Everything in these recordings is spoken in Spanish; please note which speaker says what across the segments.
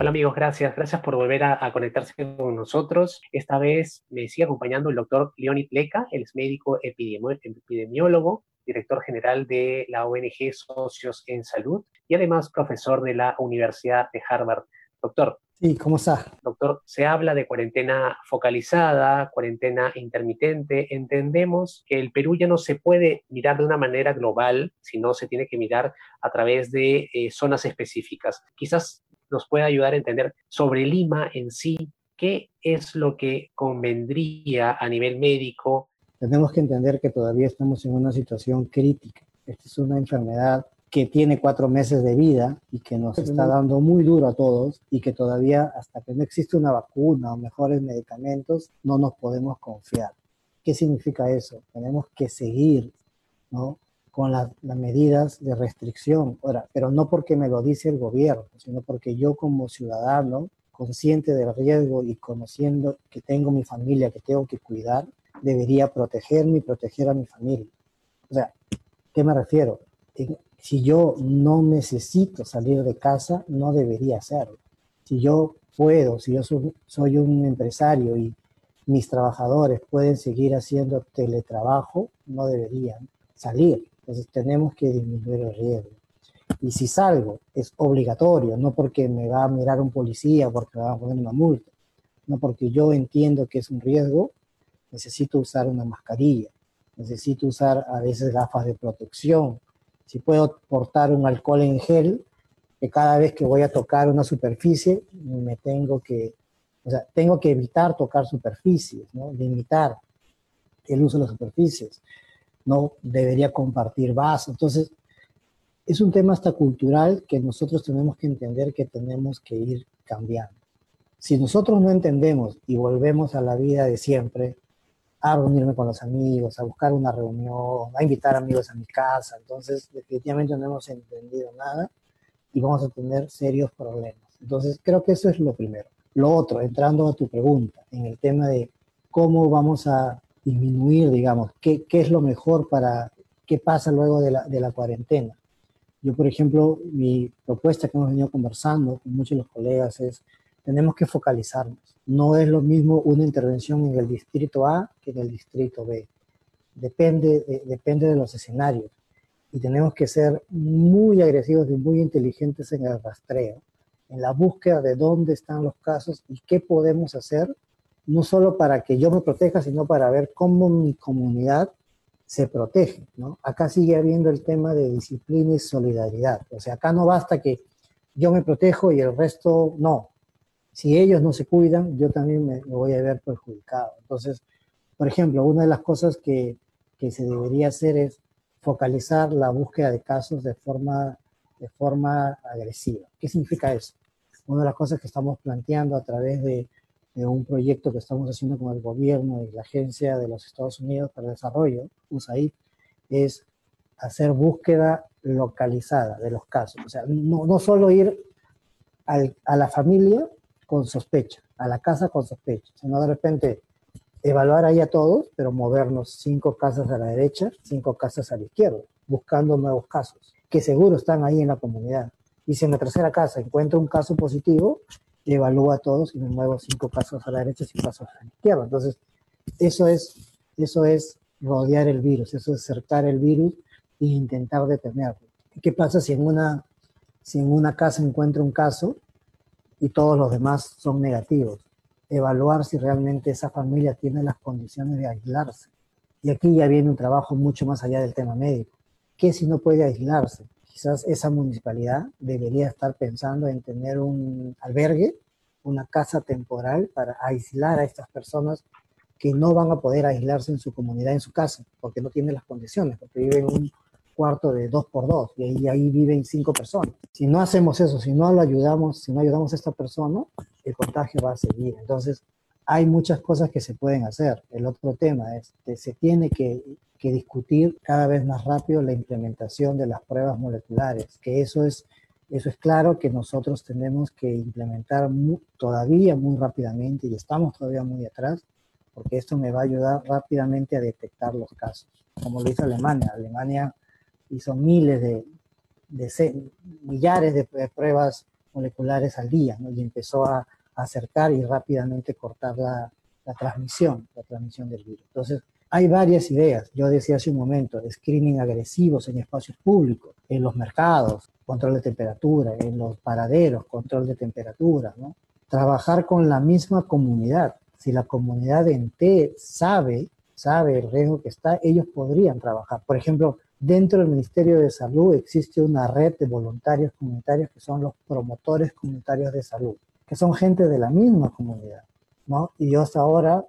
Speaker 1: Hola amigos, gracias. Gracias por volver a, conectarse con nosotros. Esta vez me sigue acompañando el doctor Leonid Leca, él es médico epidemiólogo, director general de la ONG Socios en Salud y además profesor de la Universidad de Harvard. Doctor.
Speaker 2: Sí, ¿cómo está?
Speaker 1: Doctor, se habla de cuarentena focalizada, cuarentena intermitente. Entendemos que el Perú ya no se puede mirar de una manera global, sino se tiene que mirar a través de eh, zonas específicas. Quizás nos puede ayudar a entender sobre Lima en sí, qué es lo que convendría a nivel médico.
Speaker 2: Tenemos que entender que todavía estamos en una situación crítica. Esta es una enfermedad que tiene cuatro meses de vida y que nos está dando muy duro a todos y que todavía hasta que no existe una vacuna o mejores medicamentos no nos podemos confiar. ¿Qué significa eso? Tenemos que seguir ¿no? Con las medidas de restricción. Ahora, pero no porque me lo dice el gobierno, sino porque yo como ciudadano, consciente del riesgo y conociendo que tengo mi familia, que tengo que cuidar, debería protegerme y proteger a mi familia. O sea, ¿qué me refiero? Si yo no necesito salir de casa, no debería hacerlo. Si yo puedo, si yo soy un empresario y mis trabajadores pueden seguir haciendo teletrabajo, no deberían salir. Entonces tenemos que disminuir el riesgo. Y si salgo, es obligatorio, no porque me va a mirar un policía, porque me va a poner una multa, no porque yo entiendo que es un riesgo, necesito usar una mascarilla, necesito usar a veces gafas de protección. Si puedo portar un alcohol en gel, que cada vez que voy a tocar una superficie, me tengo que, o sea, tengo que evitar tocar superficies, ¿no? limitar el uso de las superficies no debería compartir vasos. Entonces, es un tema hasta cultural que nosotros tenemos que entender que tenemos que ir cambiando. Si nosotros no entendemos y volvemos a la vida de siempre, a reunirme con los amigos, a buscar una reunión, a invitar amigos a mi casa, entonces definitivamente no hemos entendido nada y vamos a tener serios problemas. Entonces, creo que eso es lo primero. Lo otro, entrando a tu pregunta, en el tema de cómo vamos a disminuir, digamos, qué, qué es lo mejor para qué pasa luego de la, de la cuarentena. Yo, por ejemplo, mi propuesta que hemos venido conversando con muchos de los colegas es, tenemos que focalizarnos. No es lo mismo una intervención en el distrito A que en el distrito B. Depende de, depende de los escenarios. Y tenemos que ser muy agresivos y muy inteligentes en el rastreo, en la búsqueda de dónde están los casos y qué podemos hacer no solo para que yo me proteja, sino para ver cómo mi comunidad se protege, ¿no? Acá sigue habiendo el tema de disciplina y solidaridad. O sea, acá no basta que yo me protejo y el resto no. Si ellos no se cuidan, yo también me, voy a ver perjudicado. Entonces, por ejemplo, una de las cosas que, que, se debería hacer es focalizar la búsqueda de casos de forma, de forma agresiva. ¿Qué significa eso? Una de las cosas que estamos planteando a través de de un proyecto que estamos haciendo con el gobierno y la Agencia de los Estados Unidos para el Desarrollo, USAID, es hacer búsqueda localizada de los casos. O sea, no, no solo ir al, a la familia con sospecha, a la casa con sospecha, sino de repente evaluar ahí a todos, pero movernos cinco casas a la derecha, cinco casas a la izquierda, buscando nuevos casos, que seguro están ahí en la comunidad. Y si en la tercera casa encuentro un caso positivo, evalúa a todos y me muevo cinco pasos a la derecha, cinco pasos a la izquierda. Entonces, eso es, eso es rodear el virus, eso es cercar el virus e intentar detenerlo. ¿Qué pasa si en una, si en una casa encuentro un caso y todos los demás son negativos? Evaluar si realmente esa familia tiene las condiciones de aislarse. Y aquí ya viene un trabajo mucho más allá del tema médico. ¿Qué si no puede aislarse? Quizás esa municipalidad debería estar pensando en tener un albergue, una casa temporal para aislar a estas personas que no van a poder aislarse en su comunidad, en su casa, porque no tienen las condiciones, porque viven en un cuarto de dos por dos y ahí, ahí viven cinco personas. Si no hacemos eso, si no lo ayudamos, si no ayudamos a esta persona, el contagio va a seguir. Entonces, hay muchas cosas que se pueden hacer. El otro tema es que se tiene que que discutir cada vez más rápido la implementación de las pruebas moleculares, que eso es, eso es claro que nosotros tenemos que implementar todavía muy rápidamente y estamos todavía muy atrás, porque esto me va a ayudar rápidamente a detectar los casos, como lo hizo Alemania. Alemania hizo miles de, de millares de pruebas moleculares al día ¿no? y empezó a, acercar y rápidamente cortar la, la transmisión, la transmisión del virus. Entonces, hay varias ideas. Yo decía hace un momento, screening agresivos en espacios públicos, en los mercados, control de temperatura, en los paraderos, control de temperatura, ¿no? Trabajar con la misma comunidad. Si la comunidad en T sabe, sabe el riesgo que está, ellos podrían trabajar. Por ejemplo, dentro del Ministerio de Salud existe una red de voluntarios comunitarios que son los promotores comunitarios de salud, que son gente de la misma comunidad, ¿no? Y yo hasta ahora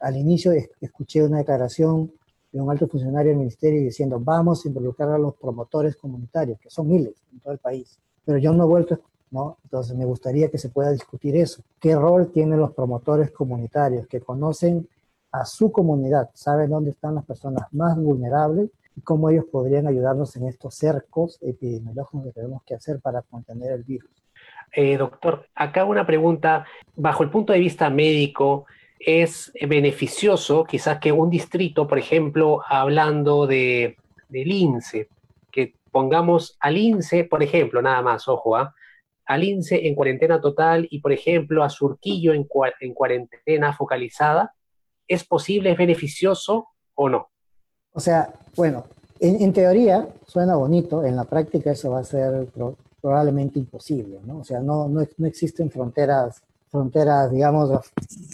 Speaker 2: al inicio escuché una declaración de un alto funcionario del ministerio diciendo vamos a involucrar a los promotores comunitarios, que son miles en todo el país. Pero yo no he vuelto, ¿no? Entonces me gustaría que se pueda discutir eso. ¿Qué rol tienen los promotores comunitarios que conocen a su comunidad, saben dónde están las personas más vulnerables y cómo ellos podrían ayudarnos en estos cercos epidemiológicos que tenemos que hacer para contener el virus?
Speaker 1: Eh, doctor, acá una pregunta, bajo el punto de vista médico, es beneficioso quizás que un distrito, por ejemplo, hablando de, del INSE, que pongamos al INSE, por ejemplo, nada más, ojo, ¿ah? al INSE en cuarentena total y, por ejemplo, a Surquillo en, en cuarentena focalizada, ¿es posible, es beneficioso o no?
Speaker 2: O sea, bueno, en, teoría suena bonito, en la práctica eso va a ser probablemente imposible, ¿no? O sea, no, no, no existen fronteras fronteras, digamos,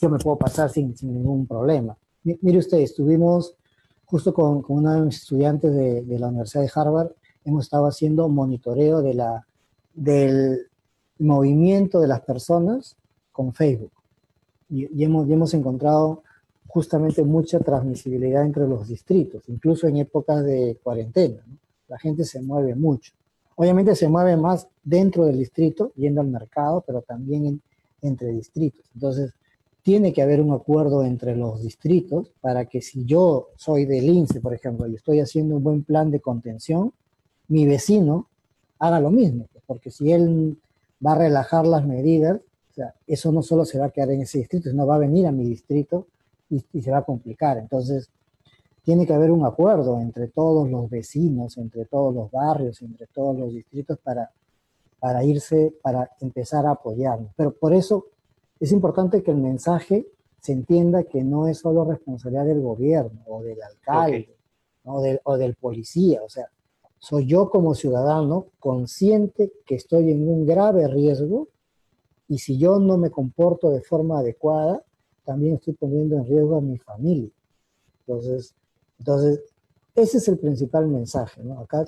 Speaker 2: yo me puedo pasar sin, sin ningún problema. mire usted, estuvimos justo con, con uno de mis estudiantes de, de, la Universidad de Harvard, hemos estado haciendo monitoreo de la, del movimiento de las personas con Facebook. Y, y, hemos, y hemos encontrado justamente mucha transmisibilidad entre los distritos, incluso en épocas de cuarentena. ¿no? La gente se mueve mucho. Obviamente se mueve más dentro del distrito, yendo al mercado, pero también en, entre distritos. Entonces, tiene que haber un acuerdo entre los distritos para que si yo soy del INSE, por ejemplo, y estoy haciendo un buen plan de contención, mi vecino haga lo mismo, porque si él va a relajar las medidas, o sea, eso no solo se va a quedar en ese distrito, sino va a venir a mi distrito y, y se va a complicar. Entonces, tiene que haber un acuerdo entre todos los vecinos, entre todos los barrios, entre todos los distritos para para irse, para empezar a apoyarnos. Pero por eso es importante que el mensaje se entienda que no es solo responsabilidad del gobierno o del alcalde o, del, o del policía. O sea, soy yo como ciudadano consciente que estoy en un grave riesgo y si yo no me comporto de forma adecuada, también estoy poniendo en riesgo a mi familia. Entonces, entonces ese es el principal mensaje. ¿no? Acá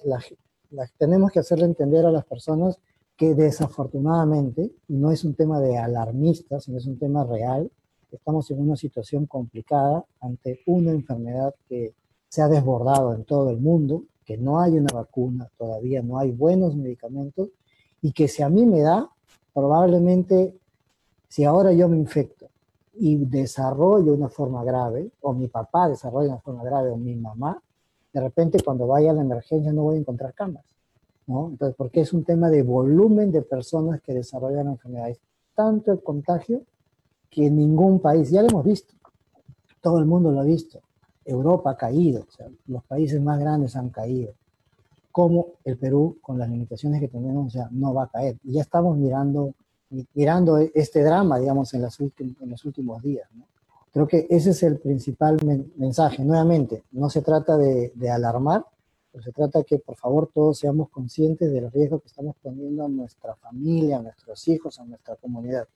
Speaker 2: tenemos que hacerle entender a las personas que desafortunadamente, y no es un tema de alarmista, sino es un tema real, estamos en una situación complicada ante una enfermedad que se ha desbordado en todo el mundo, que no hay una vacuna, todavía no hay buenos medicamentos, y que si a mí me da, probablemente si ahora yo me infecto y desarrollo una forma grave, o mi papá desarrolla una forma grave, o mi mamá, de repente cuando vaya a la emergencia no voy a encontrar camas. Entonces, porque es un tema de volumen de personas que desarrollan enfermedades. Tanto el contagio que en ningún país, ya lo hemos visto, todo el mundo lo ha visto. Europa ha caído, o sea, los países más grandes han caído. Como el Perú, con las limitaciones que tenemos, o sea, no va a caer. Y ya estamos mirando, mirando este drama, digamos, en, las en los últimos días. Creo que ese es el principal mensaje. Nuevamente, no se trata de, de alarmar, pero se trata que por favor todos seamos conscientes del riesgo que estamos poniendo a nuestra familia, a nuestros hijos, a nuestra comunidad.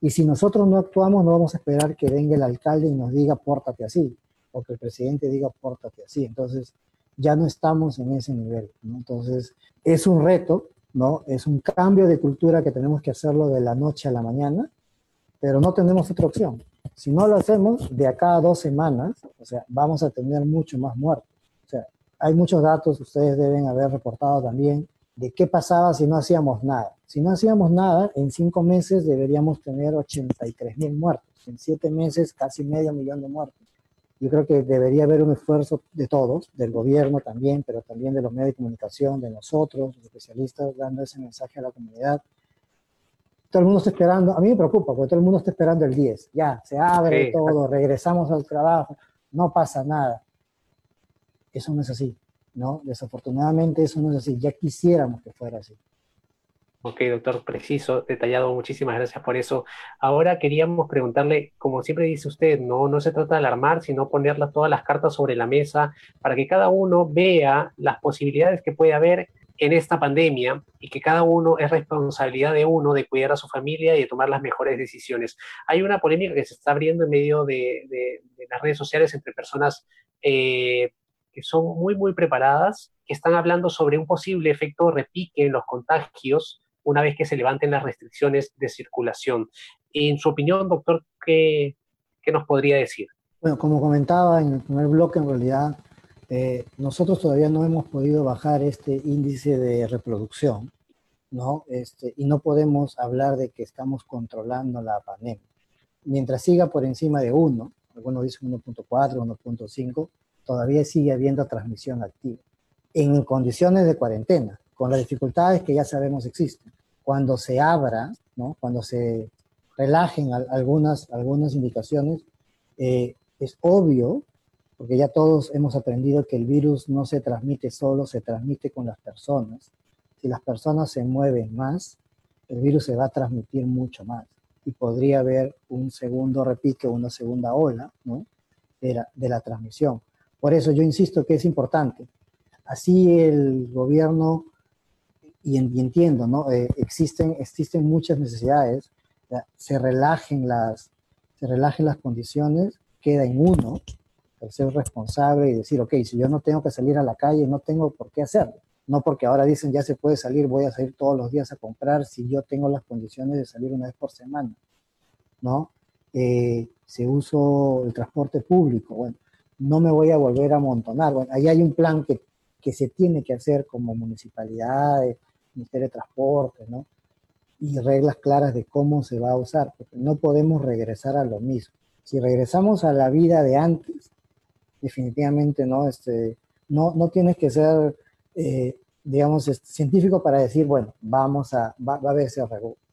Speaker 2: Y si nosotros no actuamos, no vamos a esperar que venga el alcalde y nos diga pórtate así, o que el presidente diga pórtate así. Entonces, ya no estamos en ese nivel. Entonces, es un reto, ¿no? Es un cambio de cultura que tenemos que hacerlo de la noche a la mañana, pero no tenemos otra opción. Si no lo hacemos, de acá a dos semanas, o sea, vamos a tener mucho más muertos hay muchos datos, ustedes deben haber reportado también, de qué pasaba si no hacíamos nada. Si no hacíamos nada, en cinco meses deberíamos tener 83 mil muertos, en siete meses casi medio millón de muertos. Yo creo que debería haber un esfuerzo de todos, del gobierno también, pero también de los medios de comunicación, de nosotros, los especialistas, dando ese mensaje a la comunidad. Todo el mundo está esperando, a mí me preocupa, porque todo el mundo está esperando el 10. Ya, se abre todo, regresamos al trabajo, no pasa nada. Eso no es así, ¿no? Desafortunadamente eso no es así. Ya quisiéramos que fuera así.
Speaker 1: Ok, doctor, preciso, detallado, muchísimas gracias por eso. Ahora queríamos preguntarle, como siempre dice usted, no, no se trata de alarmar, sino ponerlas todas las cartas sobre la mesa para que cada uno vea las posibilidades que puede haber en esta pandemia y que cada uno es responsabilidad de uno de cuidar a su familia y de tomar las mejores decisiones. Hay una polémica que se está abriendo en medio de, las redes sociales entre personas eh, que son muy, muy preparadas, que están hablando sobre un posible efecto repique en los contagios una vez que se levanten las restricciones de circulación. En su opinión, doctor, ¿qué, qué nos podría decir?
Speaker 2: Bueno, como comentaba en el primer bloque, en realidad eh, nosotros todavía no hemos podido bajar este índice de reproducción, ¿no? Este, y no podemos hablar de que estamos controlando la pandemia. Mientras siga por encima de 1, algunos dicen 1.4, 1.5, todavía sigue habiendo transmisión activa. En condiciones de cuarentena, con las dificultades que ya sabemos existen. Cuando se abra, ¿no? cuando se relajen algunas, algunas indicaciones, eh, es obvio, porque ya todos hemos aprendido que el virus no se transmite solo, se transmite con las personas. Si las personas se mueven más, el virus se va a transmitir mucho más y podría haber un segundo repique, una segunda ola ¿no? de, la, de la transmisión. Por eso yo insisto que es importante. Así el gobierno y, entiendo, ¿no? Eh, existen, existen muchas necesidades, se relajen, las, se relajen las condiciones, queda en uno el ser responsable y decir, ok, si yo no tengo que salir a la calle, no tengo por qué hacerlo. No porque ahora dicen ya se puede salir, voy a salir todos los días a comprar si yo tengo las condiciones de salir una vez por semana, ¿no? Eh, se uso el transporte público, bueno, no me voy a volver a amontonar. Bueno, ahí hay un plan que, que se tiene que hacer como municipalidades, Ministerio de Transporte, ¿no? Y reglas claras de cómo se va a usar, porque no podemos regresar a lo mismo. Si regresamos a la vida de antes, definitivamente no, este, no, no tienes que ser, eh, digamos, este, científico para decir, bueno, vamos a, va, a haber ese,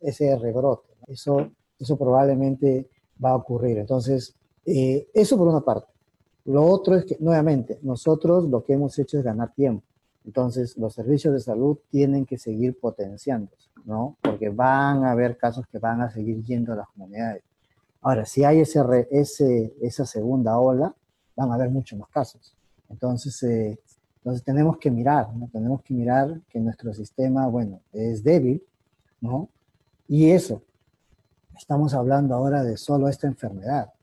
Speaker 2: ese rebrote. Eso, eso probablemente va a ocurrir. Entonces, eh, eso por una parte. Lo otro es que, nuevamente, nosotros lo que hemos hecho es ganar tiempo. Entonces, los servicios de salud tienen que seguir potenciándose, ¿no? Porque van a haber casos que van a seguir yendo a las comunidades. Ahora, si hay ese, ese, esa segunda ola, van a haber muchos más casos. Entonces, eh, entonces tenemos que mirar, ¿no? Tenemos que mirar que nuestro sistema, bueno, es débil, ¿no? Y eso, estamos hablando ahora de solo esta enfermedad.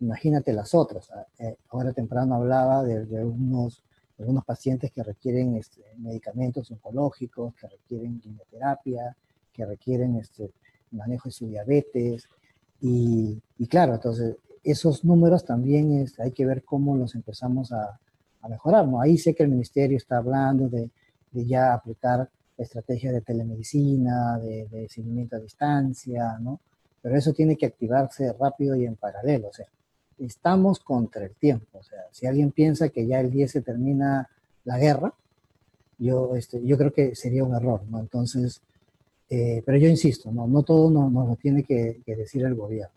Speaker 2: Imagínate las otras. Eh, ahora temprano hablaba de, unos algunos pacientes que requieren este, medicamentos oncológicos, que requieren quimioterapia, que requieren este, manejo de su diabetes. Y, claro, entonces esos números también hay que ver cómo los empezamos a, mejorar. ¿no? Ahí sé que el ministerio está hablando de, ya aplicar estrategias de telemedicina, de, seguimiento a distancia, ¿no? Pero eso tiene que activarse rápido y en paralelo. Estamos contra el tiempo. O sea, si alguien piensa que ya el 10 se termina la guerra, yo, este, yo creo que sería un error, ¿no? Entonces, eh, pero yo insisto, no, no todo nos, lo tiene que, decir el gobierno.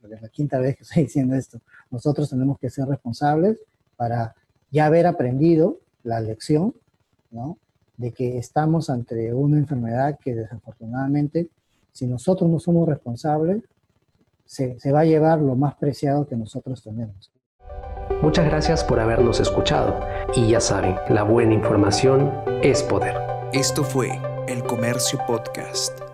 Speaker 2: Porque es la quinta vez que estoy diciendo esto. Nosotros tenemos que ser responsables para ya haber aprendido la lección, ¿no? De que estamos ante una enfermedad que desafortunadamente, si nosotros no somos responsables, se, va a llevar lo más preciado que nosotros tenemos.
Speaker 1: Muchas gracias por habernos escuchado y ya saben, la buena información es poder.
Speaker 3: Esto fue El Comercio Podcast.